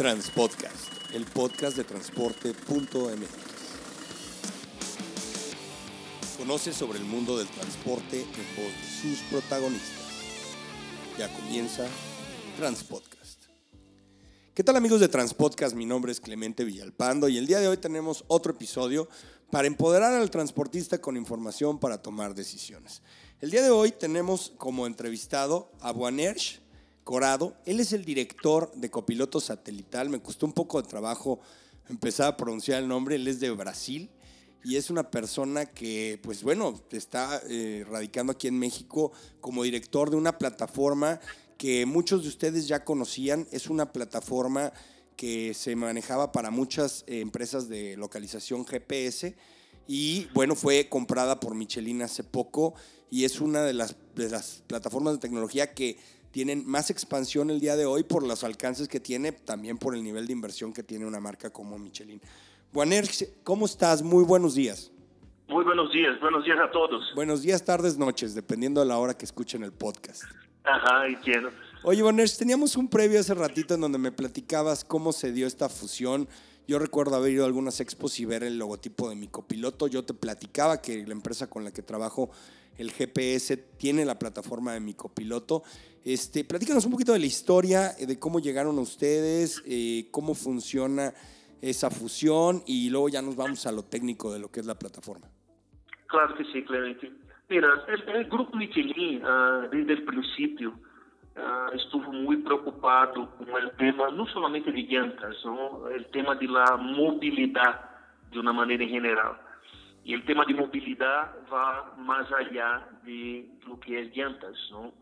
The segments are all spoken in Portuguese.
Transpodcast, el podcast de transporte.mx. Conoce sobre el mundo del transporte en voz de sus protagonistas. Ya comienza Transpodcast. ¿Qué tal amigos de Transpodcast? Mi nombre es Clemente Villalpando y el día de hoy tenemos otro episodio para empoderar al transportista con información para tomar decisiones. El día de hoy tenemos como entrevistado a Buanersh Corado. Él es el director de Copiloto Satelital. Me costó un poco de trabajo empezar a pronunciar el nombre. Él es de Brasil y es una persona que, pues bueno, está eh, radicando aquí en México como director de una plataforma que muchos de ustedes ya conocían. Es una plataforma que se manejaba para muchas eh, empresas de localización GPS y bueno, fue comprada por Michelin hace poco y es una de las, de las plataformas de tecnología que tienen más expansión el día de hoy por los alcances que tiene, también por el nivel de inversión que tiene una marca como Michelin. Buener, ¿cómo estás? Muy buenos días. Muy buenos días, buenos días a todos. Buenos días, tardes, noches, dependiendo de la hora que escuchen el podcast. Ajá, entiendo. Oye, Bonner, teníamos un previo hace ratito en donde me platicabas cómo se dio esta fusión. Yo recuerdo haber ido a algunas expos y ver el logotipo de mi copiloto. Yo te platicaba que la empresa con la que trabajo, el GPS, tiene la plataforma de mi copiloto. Este, platícanos un poquito de la historia, eh, de cómo llegaron ustedes, eh, cómo funciona esa fusión y luego ya nos vamos a lo técnico de lo que es la plataforma. Claro que sí, Clemente. Mira, el, el Grupo Michelin, uh, desde el principio, uh, muy preocupado con el tema, no solamente de llantas, el tema de la movilidad de una manera en general. Y el tema de movilidad va más allá de lo que es llantas, ¿no?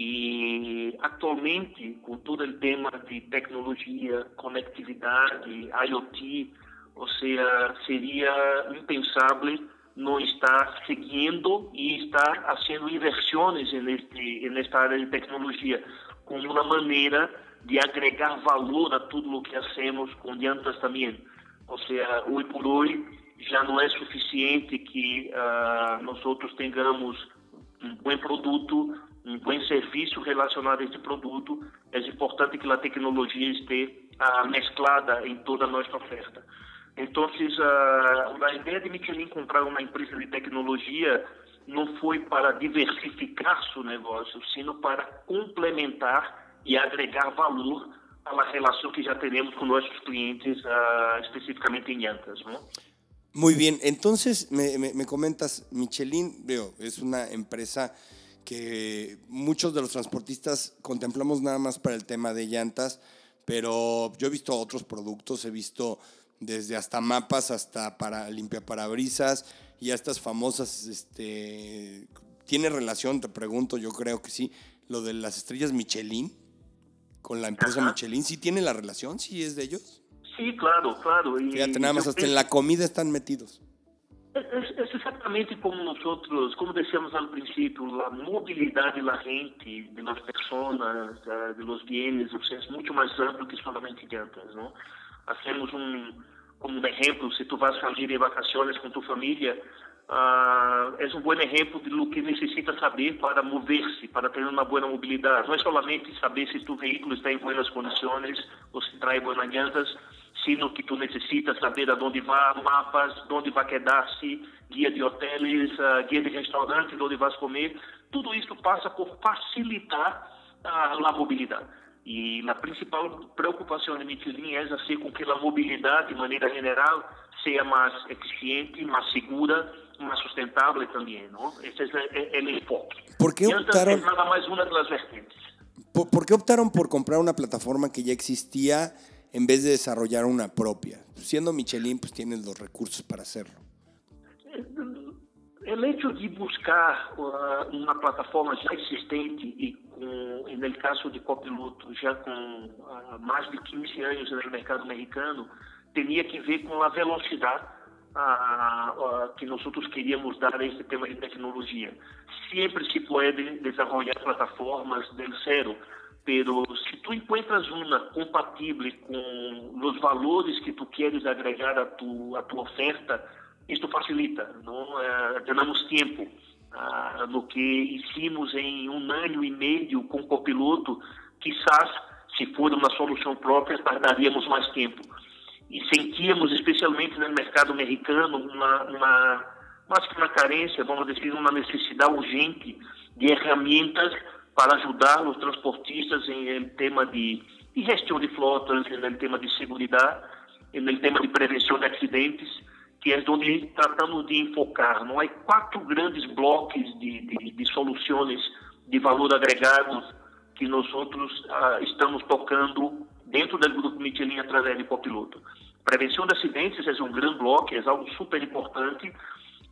E atualmente, com todo o tema de tecnologia, conectividade, IoT, ou seja, seria impensável não estar seguindo e estar fazendo inversões nesta área de tecnologia, como uma maneira de agregar valor a tudo o que hacemos com diantas também. Ou seja, hoje por hoje já não é suficiente que uh, nós outros tenhamos um bom produto, um bom serviço relacionado a este produto, é importante que a tecnologia esteja uh, mesclada em toda a nossa oferta. Então, uh, a ideia de Michelin comprar uma empresa de tecnologia não foi para diversificar seu negócio, sino para complementar e agregar valor à relação que já temos com nossos clientes, uh, especificamente em. ¿no? Muy bien, entonces me, me, me comentas, Michelin, veo, es una empresa que muchos de los transportistas contemplamos nada más para el tema de llantas, pero yo he visto otros productos, he visto desde hasta mapas hasta para limpiaparabrisas y a estas famosas, este, ¿tiene relación? Te pregunto, yo creo que sí, lo de las estrellas Michelin con la empresa Ajá. Michelin, ¿sí tiene la relación? ¿Sí es de ellos? Sí, claro, claro. Y, Fíjate, nada más hasta en la comida están metidos. É, exatamente como nós outros, como dissemos ao princípio, a mobilidade da gente, de las pessoas, de los bienes, o sea, é muito mais amplo que somente llantas, não? Hacemos um, como um exemplo, se tu vas sair em vacações com tu família, uh, é um bom exemplo de lo que necessita saber para mover-se, para ter uma boa mobilidade. Não é somente saber se tu veículo está em boas condições ou se traz boas llantas, sino que tu necessitas saber aonde vai, mapas, onde vai quedar-se, guia de hotéis, uh, guia de restaurantes, onde vais comer. Tudo isso passa por facilitar uh, a mobilidade. E a principal preocupação de Michelin é fazer com que a mobilidade, de maneira geral, seja mais eficiente, mais segura, mais sustentável também. Não? Esse é, o enfoque. ¿Por qué optaron, é nada mais uma das vertentes. ¿por, ¿Por qué optaron por comprar una plataforma que ya existía? en vez de desarrollar una propia. Siendo Michelin, pues tienes los recursos para hacerlo. El hecho de buscar uma plataforma já existente e com, no caso de copiloto, já com uh, mais de 15 anos no mercado americano, tinha que ver com a velocidade uh, uh, que nós queríamos dar a esse tema de tecnologia. Sempre se pode desenvolver plataformas do zero, pero se tu encuentras uma compatível com os valores que tu queres agregar a tu, a tua oferta, isto facilita, não? Uh, ganhamos tempo. Uh, no que hicimos em um ano e meio com o copiloto, quizás se for uma solução própria, tardaríamos mais tempo. E sentíamos, especialmente no mercado americano, uma, uma, mais que uma carência, vamos dizer, uma necessidade urgente de ferramentas para ajudar os transportistas em, em tema de, de, gestão de flotas, em tema de segurança, em tema de prevenção de acidentes, que é onde tratamos de enfocar. Não há quatro grandes blocos de, de, de soluções de valor agregado que nós outros ah, estamos tocando dentro do grupo Michelin através de copiloto. Prevenção de acidentes é um grande bloco, é algo super importante.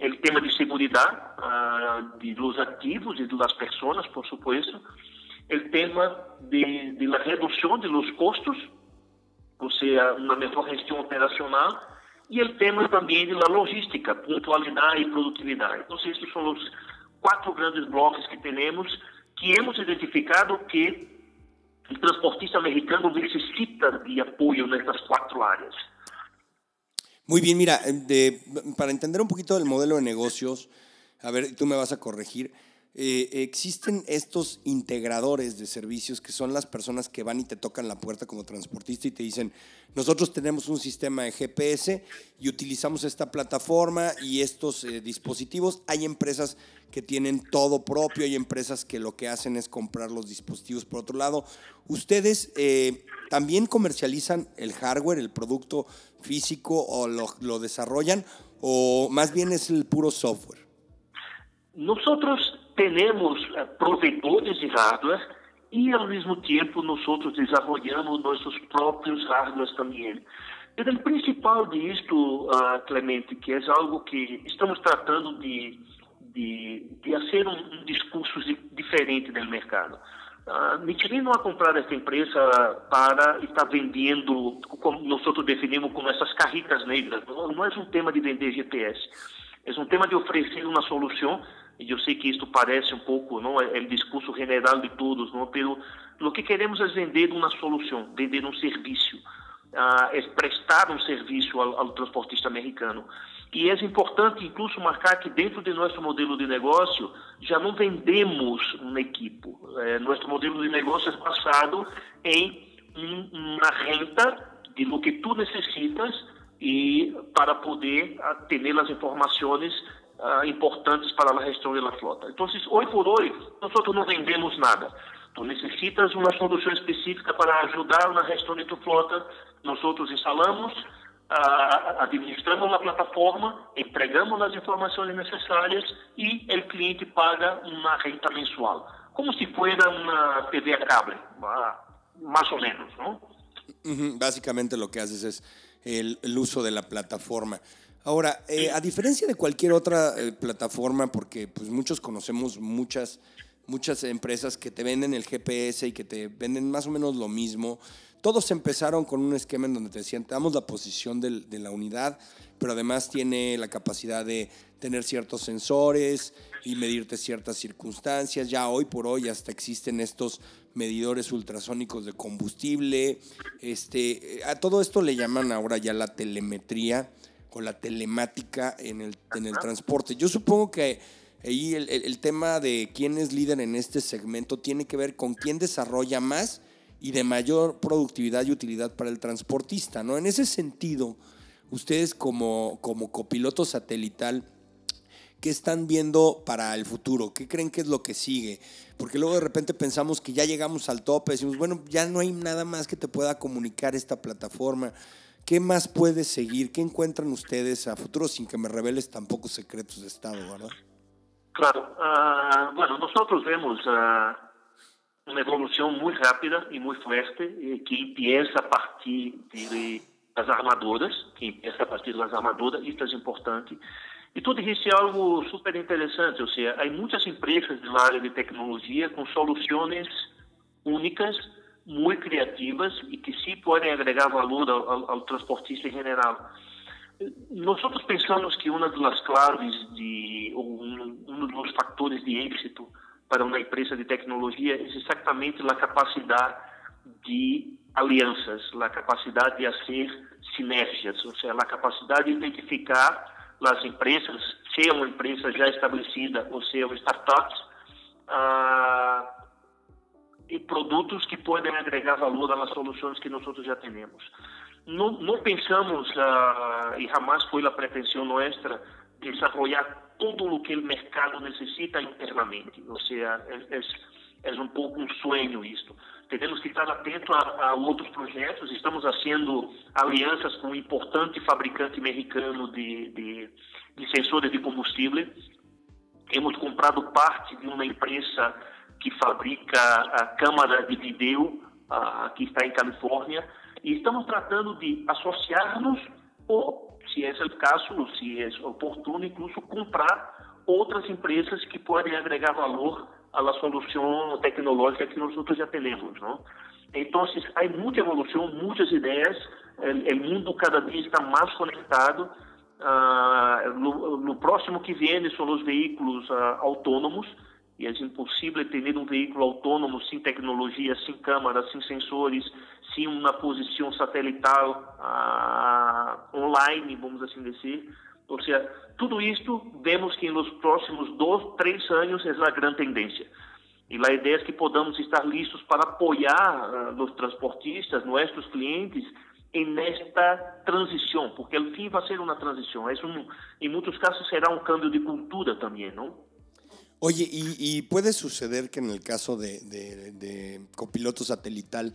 O tema de segurança ah, de los ativos e das pessoas, por supuesto. O tema de, de redução de los custos, ou seja, uma melhor gestão operacional. E o tema também de la logística, pontualidade e produtividade. Então, esses são os quatro grandes blocos que temos que hemos identificado que o transportista americano necessita de apoio nessas quatro áreas. Muy bien, mira, de, para entender un poquito del modelo de negocios, a ver, tú me vas a corregir. Eh, existen estos integradores de servicios que son las personas que van y te tocan la puerta como transportista y te dicen, nosotros tenemos un sistema de GPS y utilizamos esta plataforma y estos eh, dispositivos. Hay empresas que tienen todo propio, hay empresas que lo que hacen es comprar los dispositivos por otro lado. ¿Ustedes eh, también comercializan el hardware, el producto físico o lo, lo desarrollan o más bien es el puro software? Nosotros temos eh, provedores de hardware e, ao mesmo tempo, nós outros desenvolvemos nossos próprios hardwares também. E o principal disto, uh, Clemente, que é algo que estamos tratando de, de, de fazer um, um discurso diferente no mercado. Uh, Michelin não ha comprado esta empresa para estar vendendo, como nós definimos como essas carritas negras. Não é um tema de vender GPS. É um tema de oferecer uma solução e eu sei que isto parece um pouco, não é, é o discurso general de todos, não, pelo o que queremos é vender uma solução, vender um serviço, uh, é prestar um serviço ao, ao, transportista americano. E é importante, incluso, marcar que dentro de nosso modelo de negócio já não vendemos um equipo. É, nosso modelo de negócio é basado em uma renta de lo que tu necessitas e para poder ter as informações uh, importantes para a gestão da frota. Então, hoje por hoje, nós não vendemos nada. Tu necessitas uma solução específica para ajudar na gestão de tua frota. Nós instalamos, uh, administramos a plataforma, entregamos as informações necessárias e o cliente paga uma renta mensual, como se fosse uma TV a cable, mais ou menos, não? Básicamente lo que haces es el, el uso de la plataforma. Ahora, eh, a diferencia de cualquier otra eh, plataforma, porque pues muchos conocemos muchas, muchas empresas que te venden el GPS y que te venden más o menos lo mismo, todos empezaron con un esquema en donde te decían, te damos la posición de la unidad, pero además tiene la capacidad de tener ciertos sensores y medirte ciertas circunstancias. Ya hoy por hoy hasta existen estos medidores ultrasónicos de combustible. Este, a todo esto le llaman ahora ya la telemetría o la telemática en el, en el transporte. Yo supongo que ahí el, el, tema de quién es líder en este segmento tiene que ver con quién desarrolla más y de mayor productividad y utilidad para el transportista, ¿no? En ese sentido, ustedes como, como copiloto satelital, ¿qué están viendo para el futuro? ¿Qué creen que es lo que sigue? Porque luego de repente pensamos que ya llegamos al tope, decimos, bueno, ya no hay nada más que te pueda comunicar esta plataforma. ¿Qué más puede seguir? ¿Qué encuentran ustedes a futuro sin que me reveles tampoco secretos de Estado, verdad? Claro. Uh, bueno, nosotros vemos uh, una evolución muy rápida y muy fuerte que empieza a partir de las armaduras, que empieza a partir de las armaduras, isso é importante. E tu disse algo super interessante, ou seja, há muitas empresas na área de tecnologia com soluções únicas muito criativas e que sim podem agregar valor ao, ao, ao transportista em geral. Nós pensamos que uma das claves de um, um dos fatores de êxito para uma empresa de tecnologia é exatamente a capacidade de alianças, a capacidade de fazer sinergias, ou seja, a capacidade de identificar as empresas, seja uma empresa já estabelecida ou seja uma startups, ah, e produtos que podem agregar valor às soluções que nós já temos. Não, não pensamos, uh, e jamais foi a pretensão nossa, desenvolver tudo o que o mercado necessita internamente. Ou seja, é, é, é um pouco um sonho isto. Temos que estar atento a, a, outros projetos. Estamos fazendo alianças com um importante fabricante mexicano de, de, de sensores de combustível. Hemos comprado parte de uma empresa que fabrica a câmara de vídeo, que está em Califórnia, e estamos tratando de associar-nos ou, se é o caso, se é oportuno, incluso comprar outras empresas que podem agregar valor à solução tecnológica que nós já temos, não? Então, há muita evolução, muitas ideias, o mundo cada dia está mais conectado. Uh, no, no, próximo que vem são os veículos uh, autônomos, e é impossível ter um veículo autônomo sem tecnologia, sem câmera, sem sensores, sem uma posição satelital ah, online, vamos assim dizer. Ou seja, tudo isto vemos que nos próximos dois, três anos é a grande tendência. E a ideia é que podamos estar listos para apoiar uh, os transportistas, nossos clientes, nesta transição, porque o fim vai ser uma transição. Um, em muitos casos será um cambio de cultura também, não? Oye, y, puede suceder que en el caso de, copiloto satelital,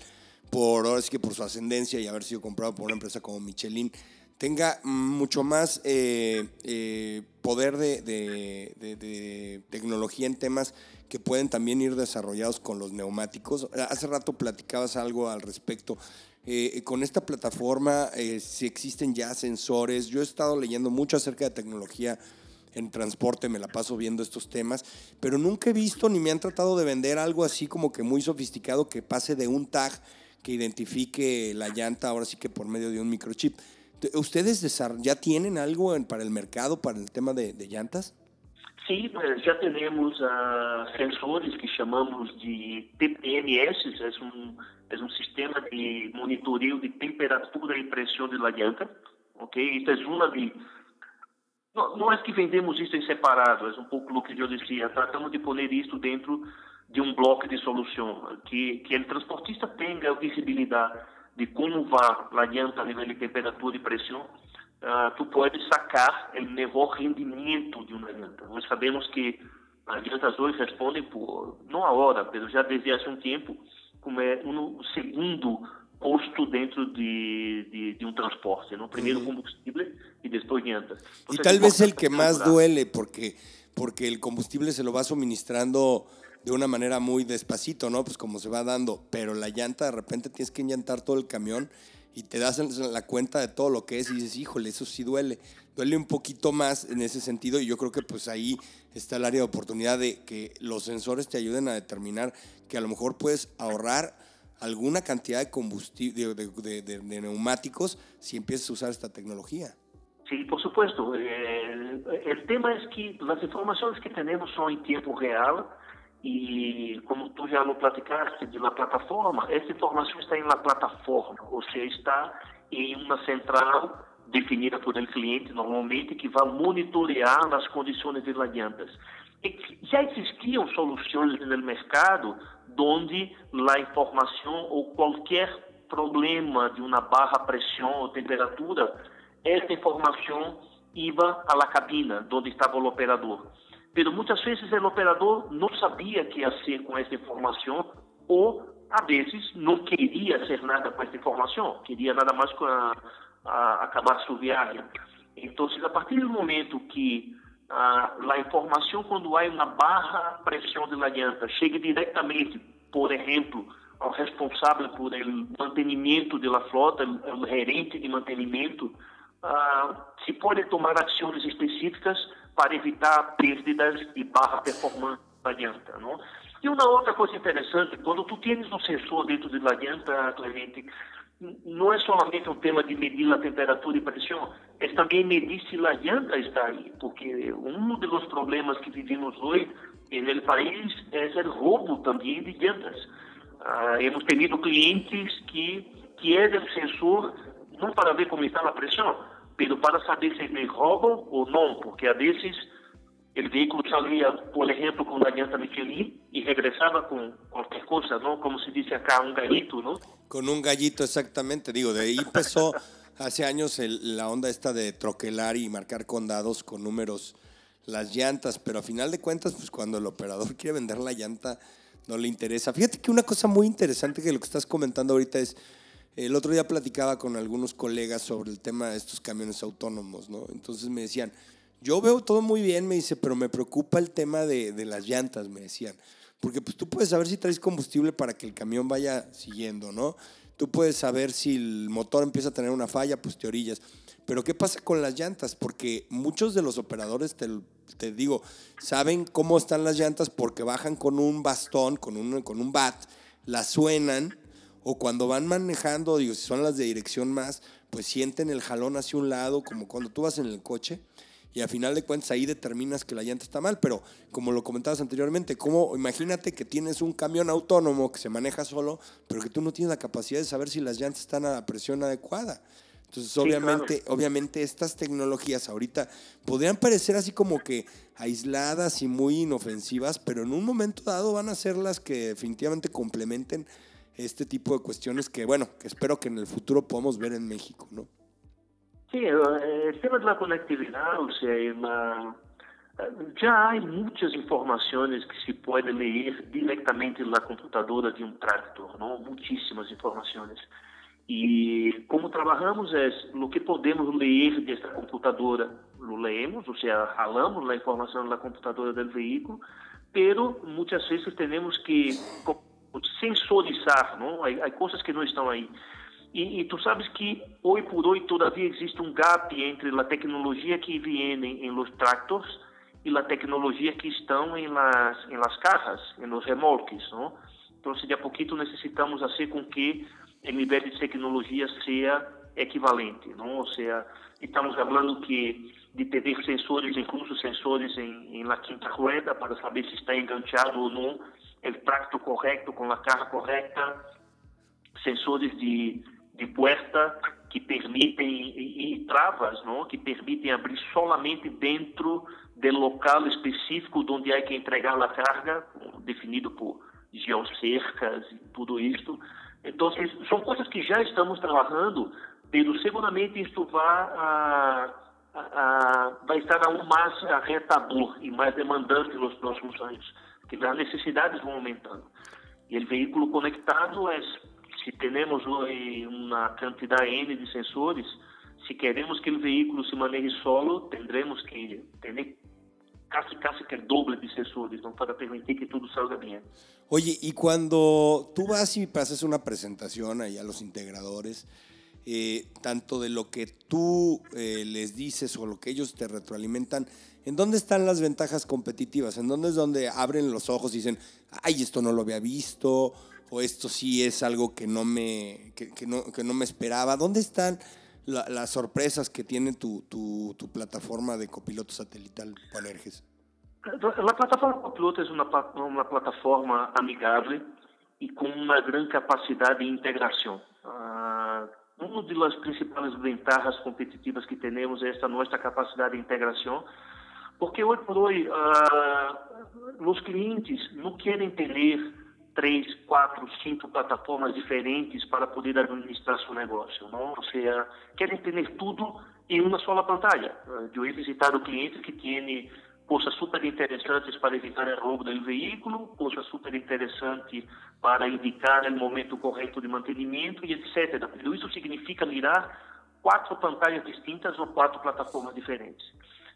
por ahora sí que por su ascendencia y haber sido comprado por una empresa como Michelin, tenga mucho más eh, eh, poder de, tecnología en temas que pueden también ir desarrollados con los neumáticos. Hace rato platicabas algo al respecto. Eh, con esta plataforma, si existen ya sensores, yo he estado leyendo mucho acerca de tecnología en transporte me la paso viendo estos temas, pero nunca he visto ni me han tratado de vender algo así como que muy sofisticado que pase de un tag que identifique la llanta, ahora sí que por medio de un microchip. ¿Ustedes ya tienen algo para el mercado, para el tema de, llantas? Sí, pues ya tenemos uh, sensores que llamamos de TPMS, es un, es un sistema de monitoreo de temperatura y presión de la llanta. Okay? Esta es una de não é que vendemos isso em separado, é um pouco o que eu dizia. Tratamos de pôr isso dentro de um bloco de solução, que, que o transportista tenha visibilidade de como vai a llanta a nível de temperatura e pressão, uh, tu pode sacar o melhor rendimento de uma llanta. Nós sabemos que as llantas hoje respondem por, não a hora, mas já desde há um tempo, como é um segundo posto dentro de, de, de un transporte, ¿no? Primero uh -huh. combustible y después llantas. Entonces, y tal vez el que más duele porque, porque el combustible se lo va suministrando de una manera muy despacito, ¿no? Pues como se va dando, pero la llanta de repente tienes que llantar todo el camión y te das la cuenta de todo lo que es y dices, híjole, eso sí duele. Duele un poquito más en ese sentido y yo creo que pues ahí está el área de oportunidad de que los sensores te ayuden a determinar que a lo mejor puedes ahorrar alguna cantidad de combustible, de, de, de, neumáticos si empiezas a usar esta tecnología. Sí, por supuesto. Eh, el tema es que las informaciones que tenemos son en tiempo real y como tú ya lo platicaste de la plataforma, esta información está en la plataforma, o sea, está en una central definida por el cliente normalmente que vai monitorear as condições de las llantas. Já existiam soluções no mercado onde a informação ou qualquer problema de uma barra pressão ou temperatura, essa informação ia à cabina, onde estava o operador. Mas muitas vezes o operador não sabia que ia ser com essa informação ou, a vezes, não queria ser nada com essa informação, queria nada mais com a, a acabar sua viagem. Então, a partir do momento que a, a informação quando há uma barra pressão de la chega diretamente, por exemplo, ao responsável por el mantenimento da frota, o gerente de mantenimento, se pode tomar ações específicas para evitar perdas de barra performance da llanta, não? E uma outra coisa interessante, quando tu tens um sensor dentro da llanta, Clemente, não é somente um tema de medir a temperatura e pressão, é também medir se a llanta está aí, porque um dos problemas que vivemos hoje no país é o roubo também de llantas. Ah, hemos tenido clientes que querem o sensor não para ver como está a pressão, mas para saber se me roubam ou não, porque a vezes o veículo saía, por exemplo, com a llanta Michelin e regressava com qualquer coisa, não? Como se diz acá, um gallito, não? Com um gallito, exatamente. Digo, de aí empezó hace años el, la onda esta de troquelar y marcar condados con números las llantas, pero a final de cuentas, pues cuando el operador quiere vender la llanta, no le interesa. Fíjate que una cosa muy interesante que lo que estás comentando ahorita es, el otro día platicaba con algunos colegas sobre el tema de estos camiones autónomos, ¿no? Entonces me decían, yo veo todo muy bien, me dice, pero me preocupa el tema de, de las llantas, me decían. Porque pues tú puedes saber si traes combustible para que el camión vaya siguiendo, ¿no? Tú puedes saber si el motor empieza a tener una falla, pues te orillas. Pero ¿qué pasa con las llantas? Porque muchos de los operadores, te, te digo, saben cómo están las llantas porque bajan con un bastón, con un, con un bat, las suenan, o cuando van manejando, digo, si son las de dirección más, pues sienten el jalón hacia un lado, como cuando tú vas en el coche, y a final de cuentas ahí determinas que la llanta está mal, pero como lo comentabas anteriormente, como imagínate que tienes un camión autónomo que se maneja solo, pero que tú no tienes la capacidad de saber si las llantas están a la presión adecuada. Entonces, obviamente, sí, claro. obviamente estas tecnologías ahorita podrían parecer así como que aisladas y muy inofensivas, pero en un momento dado van a ser las que definitivamente complementen este tipo de cuestiones que, bueno, que espero que en el futuro podamos ver en México, ¿no? Sí, el tema de la conectividad, o sea, una, já há muitas informações que se pode ler diretamente na computadora de um tractor, não? muitíssimas informações. E como trabalhamos é o que podemos ler desta computadora, leemos, ou seja, ralamos a informação na computadora do veículo, pero muitas vezes temos que sensorizar, não? Há coisas que não estão aí. E, e, tu sabes que hoje por hoje todavia existe um gap entre a tecnologia que vem em, los tractors e a tecnologia que estão em las em las carras, em los remolques, não? Então, de a pouquinho necessitamos fazer com que o nível de tecnologia seja equivalente, não? Ou seja, estamos falando que de ter sensores, incluso sensores em, em la quinta rueda para saber se está enganchado ou não o tracto correto com a carga correta, sensores de, de puerta que permitem e, e travas, não? Que permitem abrir solamente dentro do local específico onde há que entregar a carga, definido por geocercas e tudo isso. Então, são coisas que já estamos trabalhando, mas seguramente isso vai, a, a, vai estar mais retador e mais demandante nos próximos anos, porque as necessidades vão aumentando. E o veículo conectado é, se temos hoje uma quantidade N de sensores, se queremos que o veículo se maneje solo, tendremos que ter casi, casi que el doble de sensores, ¿no? Para permitir que todo salga bien. Oye, y cuando tú vas y pasas una presentación ahí a los integradores, eh, tanto de lo que tú eh, les dices o lo que ellos te retroalimentan, ¿en dónde están las ventajas competitivas? ¿En dónde es donde abren los ojos y dicen, ay, esto no lo había visto, o esto sí es algo que no me, que, que no, que no me esperaba? ¿Dónde están la, las sorpresas que tiene tu, tu, tu, plataforma de copiloto satelital Panerges? La plataforma Copiloto es una, una plataforma amigable y con una gran capacidad de integración. Uh, uma das principais ventajas competitivas que temos é esta nossa capacidade de integração, porque hoje por hoje uh, os clientes não querem ter três, quatro, cinco plataformas diferentes para poder administrar seu negócio. Não? Ou seja, querem ter tudo em uma só pantalla. Eu ia visitar o cliente que tem coisas super interessantes para evitar o roubo do veículo, coisas super interessantes para indicar o momento correto de mantenimento e etc. Tudo isso significa mirar quatro pantalhas distintas ou quatro plataformas diferentes.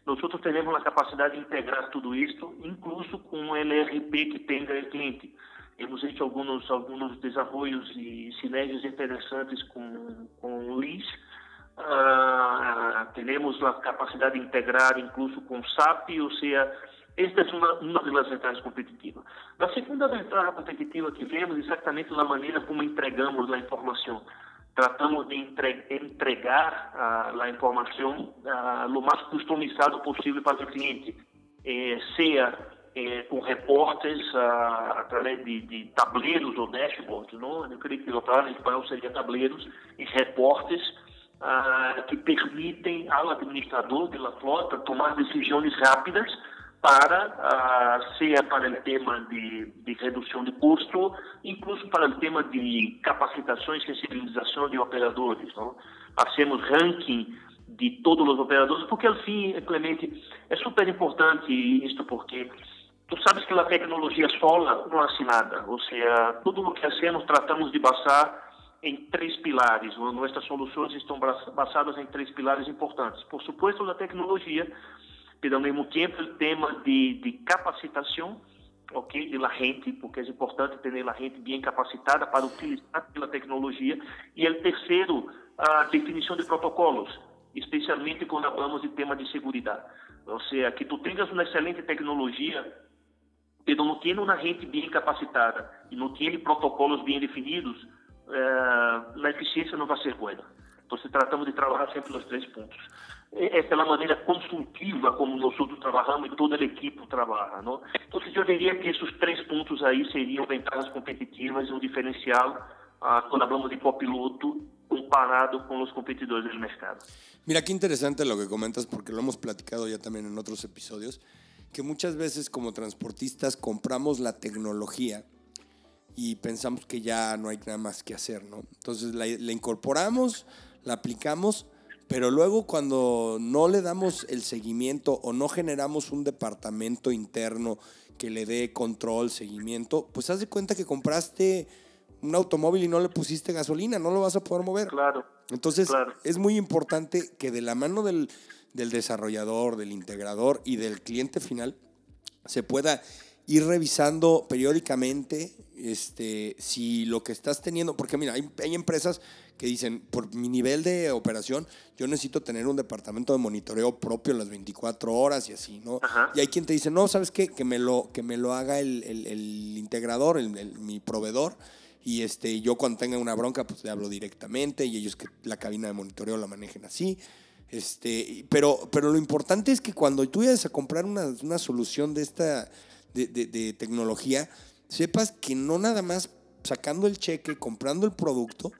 Nós temos a capacidade de integrar tudo isso, incluso com o LRP que tem o cliente. Hemos hecho algunos, algunos desarrollos y sinergias interesantes con, con LIS. Uh, tenemos la capacidad de integrar incluso con SAP, o sea, esta é uma, uma das vantagens competitivas. A segunda vantagem competitiva que vemos exatamente a maneira como entregamos a informação. Tratamos de entregar uh, a informação uh, o mais customizado possível para o cliente, eh, seja é, com repórteres a, através de, de tabuleiros ou dashboards, não? eu creio que palavra em espanhol seria tabuleiros e repórteres que permitem ao administrador da flota tomar decisões rápidas para, uh, seja para o tema de, de, redução de custo, incluso para o tema de capacitação e sensibilização de operadores. Não? Fazemos ranking de todos os operadores, porque, ao fim, Clemente, é super importante isto, porque tu sabes que a tecnologia sola não é nada, ou seja, tudo o que fazemos tratamos de basar em três pilares. Nossas soluções estão basadas em três pilares importantes. Por supuesto, a tecnologia, mas ao mesmo tempo o tema de, de capacitação, ok, de la gente, porque é importante ter a gente bem capacitada para utilizar a tecnologia. E o terceiro, a definição de protocolos, especialmente quando falamos de tema de segurança. Ou seja, que tu tenhas uma excelente tecnologia, mas não tem uma gente bem capacitada e não tem protocolos bem definidos, eh, a eficiência não vai ser boa. Então, tratamos de trabalhar sempre nos três pontos. É, pela maneira consultiva como nós trabalhamos e toda a equipe trabalha. Não? Então, eu diria que esses três pontos aí seriam ventajas competitivas e um diferencial ah, quando falamos de copiloto comparado con los competidores del mercado. Mira, qué interesante lo que comentas, porque lo hemos platicado ya también en otros episodios, que muchas veces como transportistas compramos la tecnología y pensamos que ya no hay nada más que hacer, ¿no? Entonces la, incorporamos, la aplicamos, pero luego cuando no le damos el seguimiento o no generamos un departamento interno que le dé control, seguimiento, pues haz de cuenta que compraste un automóvil y no le pusiste gasolina, no lo vas a poder mover. Claro. Entonces, es muy importante que de la mano del, del desarrollador, del integrador y del cliente final se pueda ir revisando periódicamente este, si lo que estás teniendo, porque mira, hay, hay, empresas que dicen, por mi nivel de operación, yo necesito tener un departamento de monitoreo propio las 24 horas y así, ¿no? Y hay quien te dice, no, ¿sabes qué? Que me lo, que me lo haga el, el, el integrador, el, mi proveedor, y este, yo cuando tenga una bronca, pues le hablo directamente y ellos que la cabina de monitoreo la manejen así. Este, pero, pero lo importante es que cuando tú vayas a comprar una, una solución de esta de, de, tecnología, sepas que no nada más sacando el cheque, comprando el producto,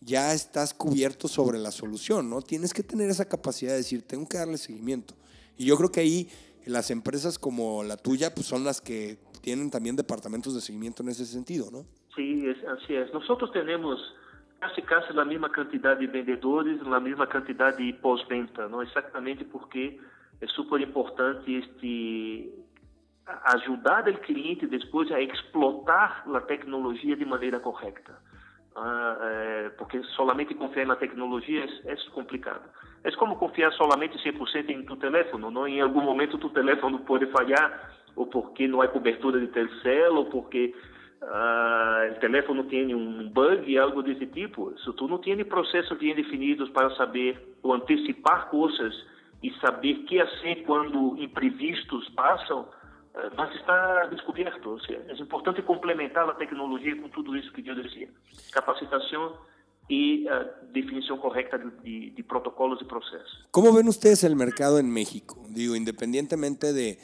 ya estás cubierto sobre la solución, ¿no? Tienes que tener esa capacidad de decir, tengo que darle seguimiento. Y yo creo que ahí las empresas como la tuya, pues son las que tienen también departamentos de seguimiento en ese sentido, ¿no? Es. Nosotros tenemos casi la misma cantidad de vendedores, la misma cantidad de pós-venta, ¿no? Exactamente porque é super importante este ajudar o cliente depois a explotar a tecnologia de maneira correta. Ah, é, porque solamente confiar na tecnologia é, é, complicado. É como confiar solamente 100% em tu telefone. Não? Em algum momento tu telefone pode falhar, ou porque não há cobertura de Telcel, ou porque uh, o telefone tem um bug, algo desse tipo. Se tu não tem processos bem definidos para saber ou antecipar coisas e saber que fazer quando imprevistos passam, uh, mas está descoberto. Ou seja, é importante complementar a tecnologia com tudo isso que eu dizia. Capacitação e uh, definição correta de, de, de, protocolos e processos. Como ven ustedes o mercado em México? Digo, independientemente de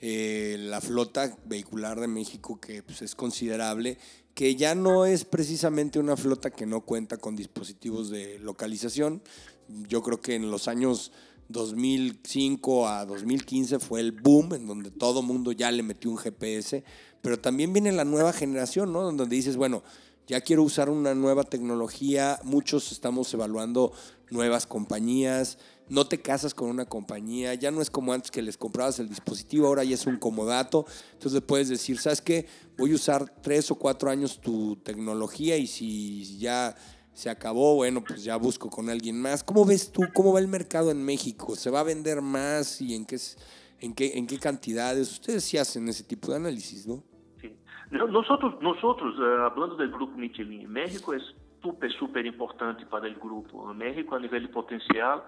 Eh, la flota vehicular de México, que pues, es considerable, que ya no es precisamente una flota que no cuenta con dispositivos de localización. Yo creo que en los años 2005 a 2015 fue el boom, en donde todo mundo ya le metió un GPS, pero también viene la nueva generación, ¿no? Donde dices, bueno, ya quiero usar una nueva tecnología, muchos estamos evaluando nuevas compañías, no te casas con una compañía, ya no es como antes que les comprabas el dispositivo, ahora ya es un comodato, entonces puedes decir, ¿sabes qué? Voy a usar tres o cuatro años tu tecnología y si ya se acabó, bueno, pues ya busco con alguien más. ¿Cómo ves tú, cómo va el mercado en México? ¿Se va a vender más y en qué, en qué, en qué cantidades? Ustedes sí hacen ese tipo de análisis, ¿no? Sí. Nosotros, nosotros uh, hablando del grupo Michelin, México es súper, súper importante para el grupo. México a nivel potencial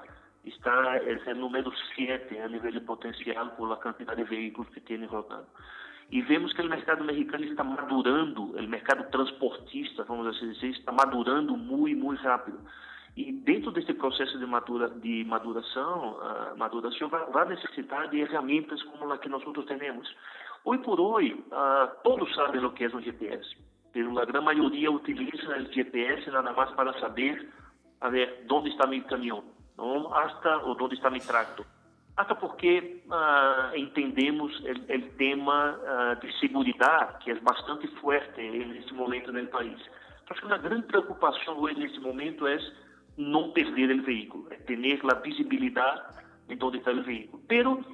está é o número 7 a nível de potencial por a quantidade de veículos que tem rodando. E vemos que o mercado americano está madurando, o mercado transportista, vamos assim dizer, está madurando muito, muito rápido. E dentro desse processo de, madura, de maduração, uh, maduração vai, vai, necessitar de ferramentas como a que nós temos. Hoje por hoje, uh, todos sabem o que é um GPS. A grande maioria utiliza o GPS nada mais para saber a ver onde está meu caminhão não hasta onde está mi tracto. até porque uh, entendemos o tema uh, de segurança, que é bastante forte neste momento no país. Acho que uma grande preocupação hoje nesse momento é não perder o veículo, é ter a visibilidade de onde está o veículo. Pero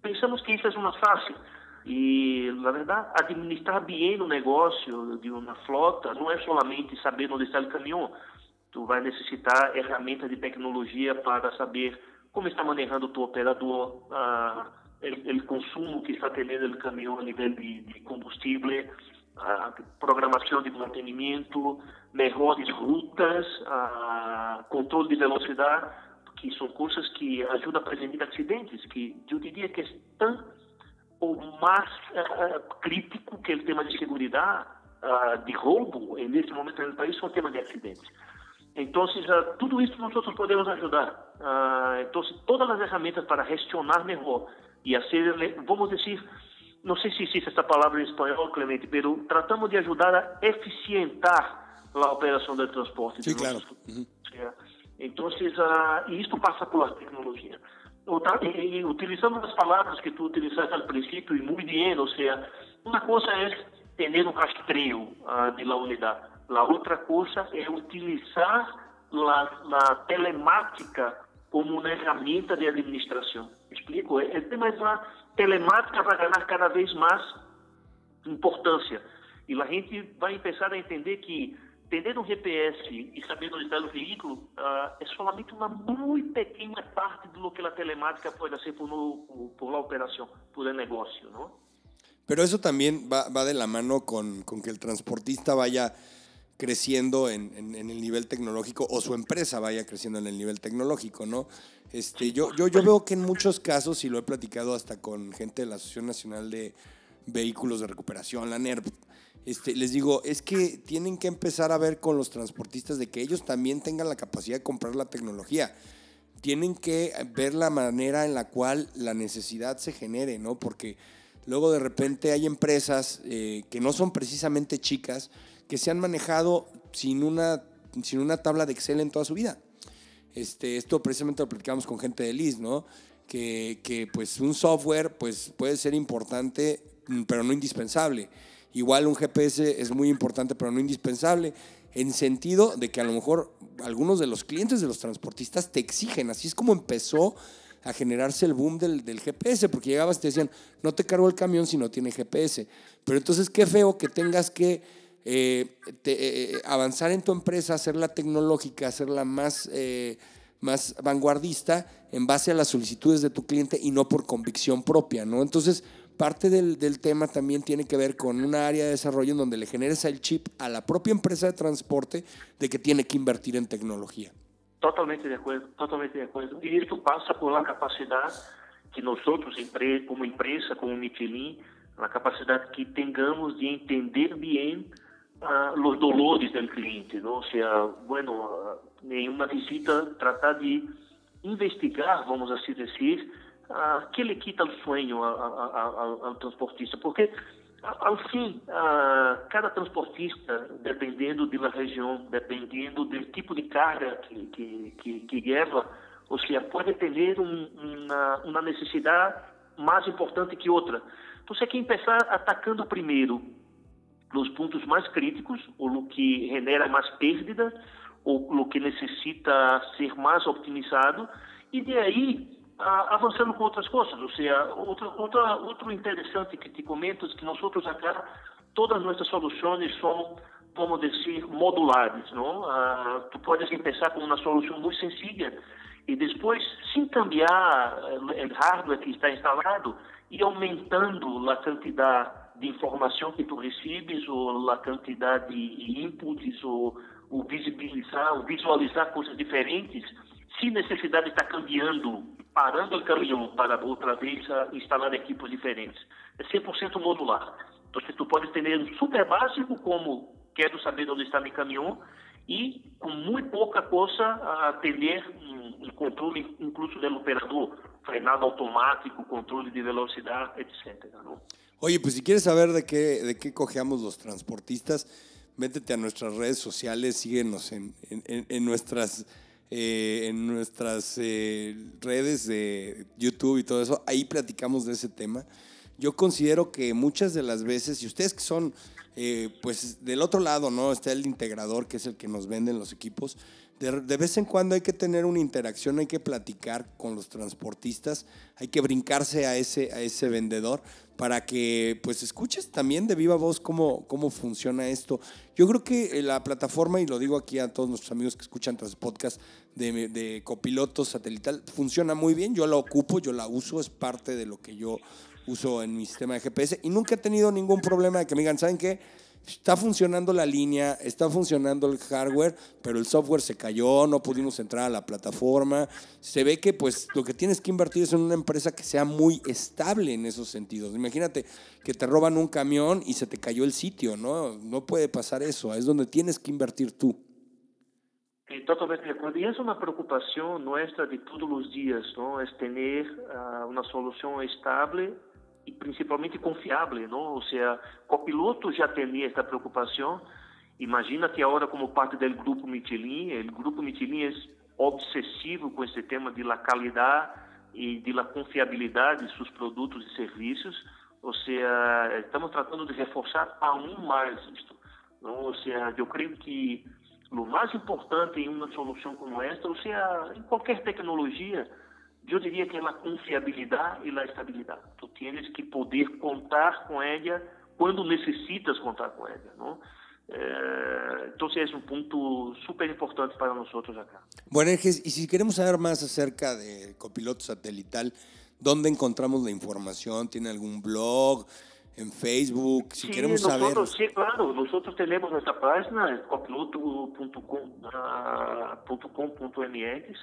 pensamos que isso é uma fácil. E, na verdade, administrar bem o negócio de uma flota não é somente saber onde está o caminhão. Tu vai necessitar ferramentas de tecnologia para saber como está manejando o teu operador, ah, o consumo que está tendo o caminhão a nível de, de combustível, a programação de mantenimento, melhores rutas, a controle de velocidade, que são coisas que ajudam a prevenir acidentes, que eu diria que estão o mais uh, crítico que o tema de segurança, uh, de roubo, nesse momento no país, é o tema de acidentes. Então, uh, tudo isso nós podemos ajudar. então, todas as ferramentas para gestionar melhor e a ser, vamos dizer, não sei se existe essa palavra em espanhol, Clemente, mas tratamos de ajudar a eficientar a operação do transporte. Sim, claro. Uhum. Então, uh, isto passa pela tecnologia. E, utilizando as palavras que tu utilizaste al princípio, e muito bem, ou seja, uma coisa é ter um rastreio uh, de la unidade, a outra coisa é utilizar a telemática como uma ferramenta de administração. Explico? É, é mais uma telemática vai ganhar cada vez mais importância. E a gente vai começar a entender que entender um GPS e saber onde está o veículo uh, é somente uma muito pequena parte do que a telemática pode ser por, por la operação, por el negócio, ¿no? Pero eso también va, va de la mano con, con, que el transportista vaya creciendo en, el nivel tecnológico o su empresa vaya creciendo en el nivel tecnológico, ¿no? Este, yo, yo, yo veo que en muchos casos, y lo he platicado hasta con gente de la Asociación Nacional de Vehículos de Recuperación, la NERP, este, les digo, es que tienen que empezar a ver con los transportistas de que ellos también tengan la capacidad de comprar la tecnología. Tienen que ver la manera en la cual la necesidad se genere, ¿no? Porque luego de repente hay empresas eh, que no son precisamente chicas, que se han manejado sin una, sin una tabla de Excel en toda su vida. Este, esto precisamente lo platicamos con gente de LIS, ¿no? Que, que pues un software pues, puede ser importante, pero no indispensable. Igual un GPS es muy importante, pero no indispensable, en sentido de que a lo mejor algunos de los clientes de los transportistas te exigen. Así es como empezó a generarse el boom del, del, GPS, porque llegabas y te decían, no te cargo el camión si no tiene GPS. Pero entonces qué feo que tengas que eh, te, eh, avanzar en tu empresa, hacerla tecnológica, hacerla más, eh, más vanguardista en base a las solicitudes de tu cliente y no por convicción propia, ¿no? Entonces, parte del, del, tema también tiene que ver con una área de desarrollo en donde le generes el chip a la propia empresa de transporte de que tiene que invertir en tecnología. Totalmente de acuerdo, totalmente de acuerdo. Y esto pasa por la capacidad que nosotros, como empresa, como Michelin, la capacidad que tengamos de entender bien uh, los dolores del cliente, ¿no? O sea, bueno, uh, en una visita tratar de investigar, vamos así decir, ah, que lhe quita o sonho ao transportista, porque fim, ah, cada transportista, dependendo da região, dependendo do tipo de carga que, que, que, que leva, ou seja, pode ter um, uma, uma necessidade mais importante que outra. Então, você quer começar atacando primeiro nos pontos mais críticos, ou no que genera mais perda, ou no que necessita ser mais optimizado, e de aí avançando com outras coisas. Ou seja, outro, outro interessante que te comento é que nós acá, todas nossas soluções são, como dizer, modulares. Não? Ah, tu podes começar com uma solução muito sencilla e depois, sem cambiar o hardware que está instalado, e aumentando a quantidade de informação que tu recebes, ou a quantidade de inputs, ou, ou visibilizar, ou visualizar coisas diferentes, sem necessidade de estar cambiando parando o caminhão para outra vez instalar equipos diferentes. É 100% modular. Então, tu pode ter um super básico, como quero saber onde está meu caminhão, e com muito pouca coisa a ter um, um controle incluso do operador, frenado automático, controle de velocidade, etc. ¿no? Oye, pues si quieres saber de qué, de qué cojeamos los transportistas, métete a nuestras redes sociales, síguenos en, en, nuestras eh, en nuestras eh, redes de YouTube y todo eso, ahí platicamos de ese tema. Yo considero que muchas de las veces, y ustedes que son, eh, pues del otro lado, ¿no? Está el integrador, que es el que nos venden los equipos. De, vez en cuando hay que tener una interacción, hay que platicar con los transportistas, hay que brincarse a ese, a ese vendedor para que pues escuches también de viva voz cómo, cómo funciona esto. Yo creo que eh, la plataforma, y lo digo aquí a todos nuestros amigos que escuchan tras podcast de, de copiloto satelital, funciona muy bien, yo la ocupo, yo la uso, es parte de lo que yo uso en mi sistema de GPS y nunca he tenido ningún problema de que me digan, ¿saben qué? Está funcionando la línea, está funcionando el hardware, pero el software se cayó, no pudimos entrar a la plataforma. Se ve que pues lo que tienes que invertir es en una empresa que sea muy estable en esos sentidos. Imagínate que te roban un camión y se te cayó el sitio, ¿no? No puede pasar eso, es donde tienes que invertir tú. Totalmente de acordo. E essa é uma preocupação nossa de todos os dias, não? É ter uh, uma solução estável e principalmente confiável, não? Ou seja, copiloto já tinha esta preocupação. Imagina que agora como parte do grupo Michelin, o grupo Michelin é obsessivo com esse tema de la qualidade e de la confiabilidade de seus produtos e serviços. Ou seja, estamos tratando de reforçar aún mais isto. Não? Ou seja, eu creio que o mais importante em uma solução como esta, ou seja, em qualquer tecnologia, eu diria que é a confiabilidade e a estabilidade. Tu tienes que poder contar com ela quando necessitas contar com ela, não? Eh, entonces es un punto súper importante para nosotros acá. Bueno, y si queremos saber más acerca de copiloto satelital, ¿dónde encontramos la información? ¿Tiene algún blog? en Facebook, si sí, queremos nosotros, saber. Sí, claro, nosotros tenemos nuestra página, copiloto.com.mx, e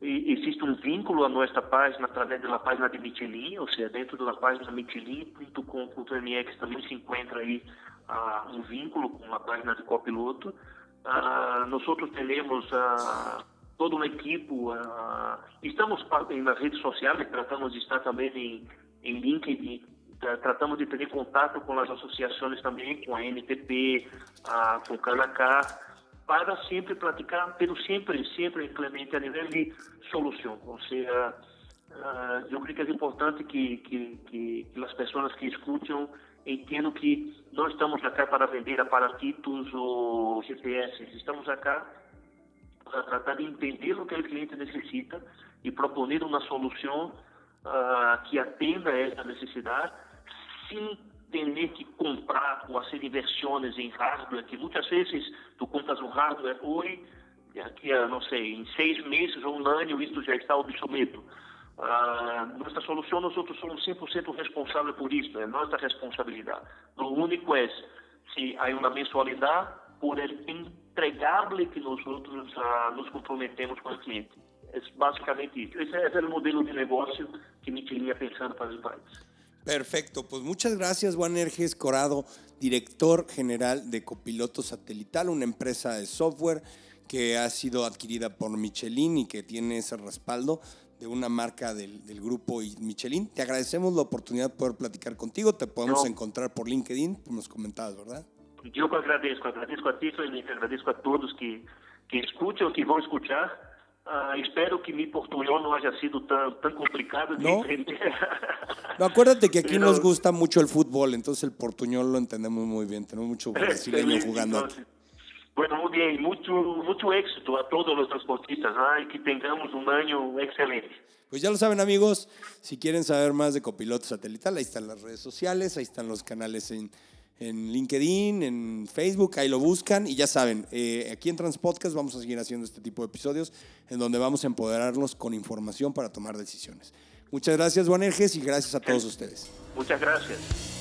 existe um vínculo a nossa página através da página de Michelin, ou seja, dentro da página michelin.com.mx também se encontra aí uh, vínculo com a página de copiloto. Uh, nós temos uh, toda uma equipe, uh, estamos nas redes sociais, tratamos de estar também em, em LinkedIn, tratamos de ter contato com as associações também, com a NTP, o Canacar, para sempre praticar, pero sempre, sempre, Clemente, a nível de solução. Ou seja, uh, eu creio que é importante que, que, que, que as pessoas que escutam entendam que não estamos aqui para vender aparatitos ou GPS, estamos aqui para tratar de entender o que o cliente necessita e proponer uma solução uh, que atenda a essa necessidade sem ter que comprar ou fazer inversões em hardware, que muitas vezes tu compras um hardware hoje, aqui a, não sei, em seis meses ou um ano isso já está obsoleto. Uh, nossa solução, nós outros somos 100% responsáveis por isso, é nossa responsabilidade. O único é se há uma mensualidade por el entregável que nós outros uh, nos comprometemos com o cliente. É basicamente isso. Esse é, é o modelo de negócio que Michelin pensando para os países. Perfecto, pues muchas gracias Juan Erges Corado, director general de Copiloto Satelital, una empresa de software que ha sido adquirida por Michelin y que tiene ese respaldo de una marca del, del grupo Michelin. Te agradecemos la oportunidad de poder platicar contigo, te podemos no. encontrar por LinkedIn, como nos comentabas, ¿verdad? Yo agradezco, agradezco a ti, y agradezco a todos que, que escuchan, que van a escuchar Ah, espero que mi portuñol no haya sido tan, tan complicado de ¿No? entender. No, acuérdate que aquí Pero, nos gusta mucho el fútbol, entonces el portuñol lo entendemos muy bien. Tenemos mucho brasileño jugando entonces, aquí. Bueno, muy bien, mucho, mucho éxito a todos los transportistas ¿no? y que tengamos un año excelente. Pues ya lo saben amigos, si quieren saber más de Copiloto Satelital, ahí están las redes sociales, ahí están los canales en en LinkedIn, en Facebook, ahí lo buscan y ya saben, eh, aquí en Transpodcast vamos a seguir haciendo este tipo de episodios en donde vamos a empoderarlos con información para tomar decisiones. Muchas gracias, Juan Erges, y gracias a todos ustedes. Muchas gracias.